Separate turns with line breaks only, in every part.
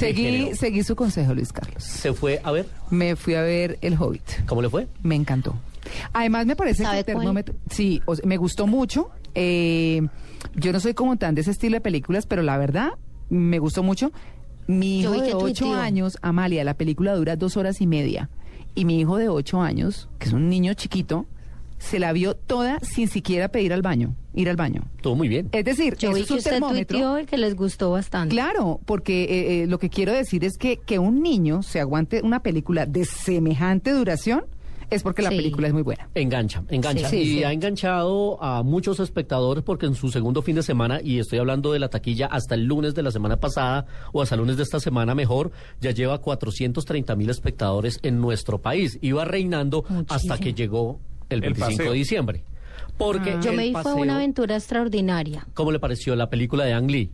Seguí, seguí su consejo, Luis Carlos.
¿Se fue a ver?
Me fui a ver El Hobbit.
¿Cómo le fue?
Me encantó. Además, me parece que
¿Sabe
el
cuál?
termómetro. Sí, o sea, me gustó mucho. Eh, yo no soy como tan de ese estilo de películas, pero la verdad, me gustó mucho. Mi hijo de ocho años, Amalia, la película dura dos horas y media. Y mi hijo de ocho años, que es un niño chiquito, se la vio toda sin siquiera pedir al baño, ir al baño.
Todo muy bien.
Es decir,
Yo
eso
vi
es
que
un
usted
termómetro.
tuiteó y que les gustó bastante.
Claro, porque eh, eh, lo que quiero decir es que que un niño se aguante una película de semejante duración es porque la
Sí.
película es muy buena.
Engancha, engancha.
Sí,
y
sí.
ha enganchado a muchos espectadores porque en su segundo fin de semana, y estoy hablando de la taquilla hasta el lunes de la semana pasada o hasta el lunes de esta semana mejor, ya lleva 430 mil espectadores en nuestro país. Iba reinando hasta que llegó el
El
25
paseo.
de diciembre. Porque
Yo
el
me vi fue
paseo-
una aventura extraordinaria.
¿Cómo le pareció la película de Ang Lee?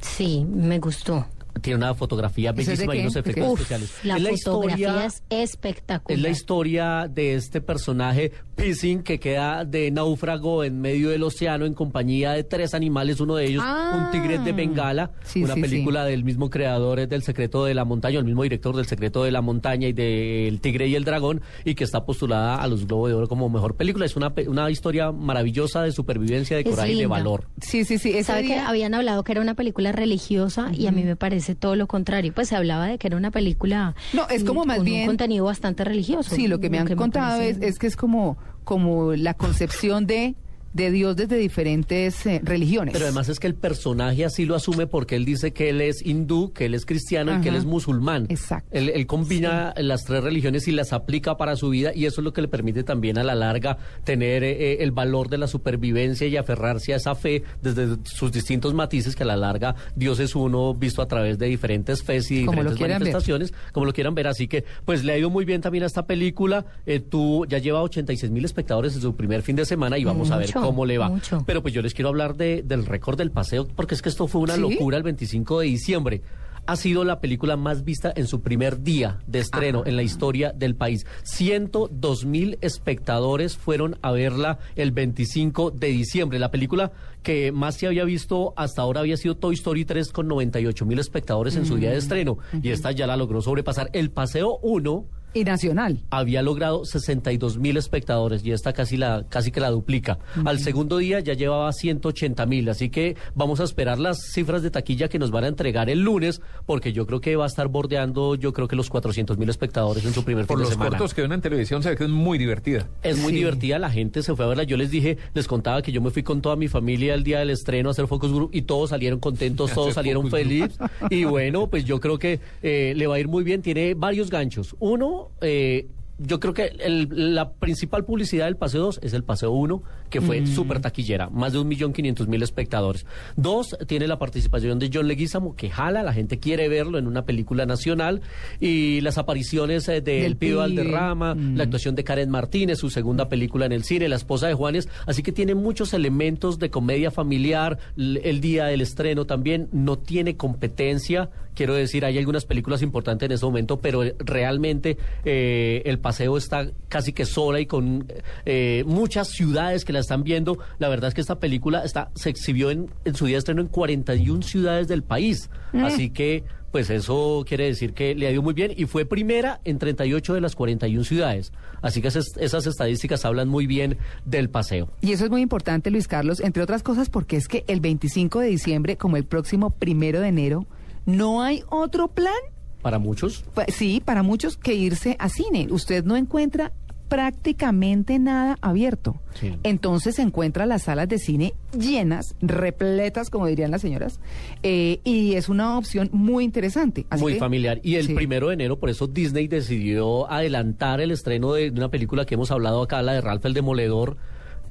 Sí, me gustó.
Tiene una fotografía
¿Eso es de
bellísima y unos
¿De
efectos
Uf,
especiales.
la
Es la
fotografía
historia-
es espectacular.
Es la historia de este personaje, Pissing, que queda de náufrago en medio del océano en compañía de tres animales, uno de ellos
Ah.
un tigre de Bengala,
Sí,
una
sí,
película del mismo creador del Secreto de la Montaña, el mismo director del Secreto de la Montaña y del Tigre y el Dragón, y que está postulada a los Globos de Oro como mejor película. Es una, pe- una historia maravillosa de supervivencia, de
Es
coraje y de valor.
Sí, sí, sí.
¿Sabe que habían hablado que era una película religiosa y a mí me parece todo lo contrario? Pues se hablaba de que era una película
No, es como más
con
bien-
un contenido bastante religioso.
Sí, lo que me han contado
parece-
es, es que es como, como la concepción de, de Dios desde diferentes eh, religiones.
Pero además es que el personaje así lo asume porque él dice que él es hindú, que él es cristiano y que él es musulmán.
Exacto.
Él, él combina las tres religiones y las aplica para su vida y eso es lo que le permite también a la larga tener eh, eh, el valor de la supervivencia y aferrarse a esa fe desde sus distintos matices que a la larga Dios es uno visto a través de diferentes fes y
Como
diferentes
ver.
manifestaciones, como lo quieran ver. Así que pues le ha ido muy bien también a esta película. Eh, tú ya lleva 86 mil espectadores en su primer fin de semana y vamos a ver cómo le va.
mucho.
Pero pues yo les quiero hablar de, del récord del paseo, porque es que esto fue una
¿Sí?
locura el 25 de diciembre. Ha sido la película más vista en su primer día de estreno
Ah.
en la historia del país. 102 mil espectadores fueron a verla el 25 de diciembre. La película que más se había visto hasta ahora había sido Toy Story 3 con 98 mil espectadores en su
Mm.
día de estreno. Y esta ya la logró sobrepasar. El Paseo 1
Y nacional.
había logrado 62 mil espectadores y esta casi la casi que la duplica. Al segundo día ya llevaba 180 mil, así que vamos a esperar las cifras de taquilla que nos van a entregar el lunes, porque yo creo que va a estar bordeando, yo creo que los 400 mil espectadores en su primer
Por
fin de
los
semana.
cortos que ven en televisión se ve que es muy divertida.
Es muy
Sí.
divertida, la gente se fue a verla. Yo les dije, les contaba que yo me fui con toda mi familia el día del estreno a hacer focus group y todos salieron contentos, todos salieron felices. Y bueno, pues yo creo que eh, le va a ir muy bien. Tiene varios ganchos. Uno, eh, yo creo que el- la principal publicidad del Paseo 2 es el Paseo 1, que fue súper taquillera, más de un millón quinientos mil espectadores. Dos, tiene la participación de John Leguizamo, que jala, la gente quiere verlo en una película nacional, y las apariciones eh, de El Pío. Valderrama,
Mm.
la actuación de Karen Martínez, su segunda película en el cine, La esposa de Juanes, así que tiene muchos elementos de comedia familiar, el día del estreno también, no tiene competencia, quiero decir, hay algunas películas importantes en ese momento, pero realmente eh, el paseo está casi que sola y con eh, muchas ciudades que la están viendo. La verdad es que esta película está, se exhibió en, en su día de estreno en 41 ciudades del país, así que pues eso quiere decir que le ha ido muy bien y fue primera en 38 de las 41 ciudades. Así que esas, esas estadísticas hablan muy bien del paseo.
Y eso es muy importante, Luis Carlos, entre otras cosas porque es que el 25 de diciembre, como el próximo primero de enero, no hay otro plan.
Para muchos,
Sí, para muchos que irse a cine. Usted no encuentra prácticamente nada abierto.
Sí.
Entonces se encuentra las salas de cine llenas, repletas, como dirían las señoras, eh, y es una opción muy interesante. Así
muy
que-
familiar. Y el
sí.
primero de enero, por eso Disney decidió adelantar el estreno de una película que hemos hablado acá, la de Ralph el Demoledor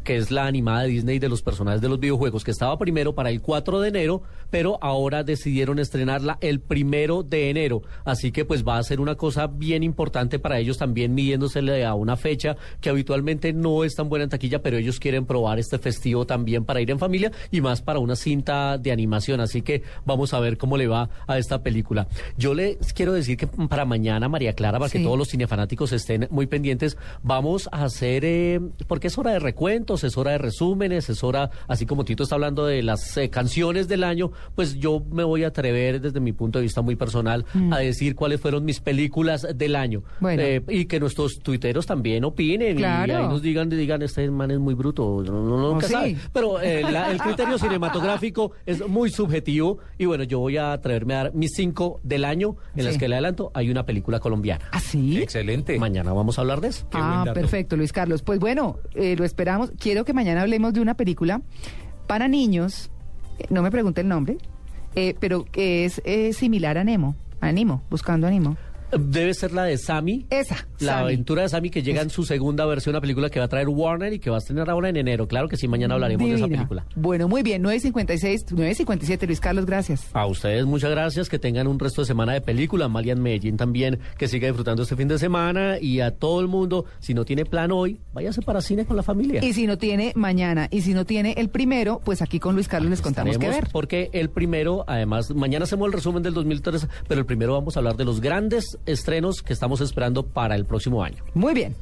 que es la animada de Disney de los personajes de los videojuegos, que estaba primero para el 4 de enero, pero ahora decidieron estrenarla el primero de enero. Así que pues va a ser una cosa bien importante para ellos también midiéndosele a una fecha que habitualmente no es tan buena en taquilla, pero ellos quieren probar este festivo también para ir en familia y más para una cinta de animación. Así que vamos a ver cómo le va a esta película. Yo les quiero decir que para mañana, María Clara, para que todos los cinefanáticos estén muy pendientes, vamos a hacer, eh, porque es hora de recuento cortos, es hora de resúmenes, es hora, así como Tito está hablando de las eh, canciones del año, pues yo me voy a atrever desde mi punto de vista muy personal a decir cuáles fueron mis películas del año.
Mm. Bueno.
Eh, y que nuestros tuiteros también opinen
Claro.
y ahí nos digan, digan, este man es muy bruto, no, no, nunca
Oh, sí.
sabe. Pero eh, la- el criterio cinematográfico es muy subjetivo y bueno, yo voy a atreverme a dar mis cinco del año en las que le adelanto hay una película colombiana.
¿Ah, sí?
Excelente.
Mañana vamos a hablar de eso.
Qué
Ah, perfecto, Luis Carlos. Pues bueno, eh, lo esperamos. Quiero que mañana hablemos de una película para niños, eh, no me pregunte el nombre, eh, pero que es eh, similar a Nemo, a buscando a Nemo.
Debe ser la de Sammy.
Esa,
La
Sammy.
aventura de Sammy que llega en su segunda versión, una película que va a traer Warner y que va a estrenar ahora en enero. Claro que sí, mañana hablaremos de esa película.
Bueno, muy bien, 9.56, 9.57, Luis Carlos, gracias.
A ustedes muchas gracias, que tengan un resto de semana de película. Amalia en Medellín también, que siga disfrutando este fin de semana. Y a todo el mundo, si no tiene plan hoy, váyase para cine con la familia.
Y si no tiene mañana, y si no tiene el primero, pues aquí con Luis Carlos les contamos qué ver.
Porque el primero, además, mañana hacemos el resumen del 2003, pero el primero vamos a hablar de los grandes estrenos que estamos esperando para el próximo año.
Muy bien.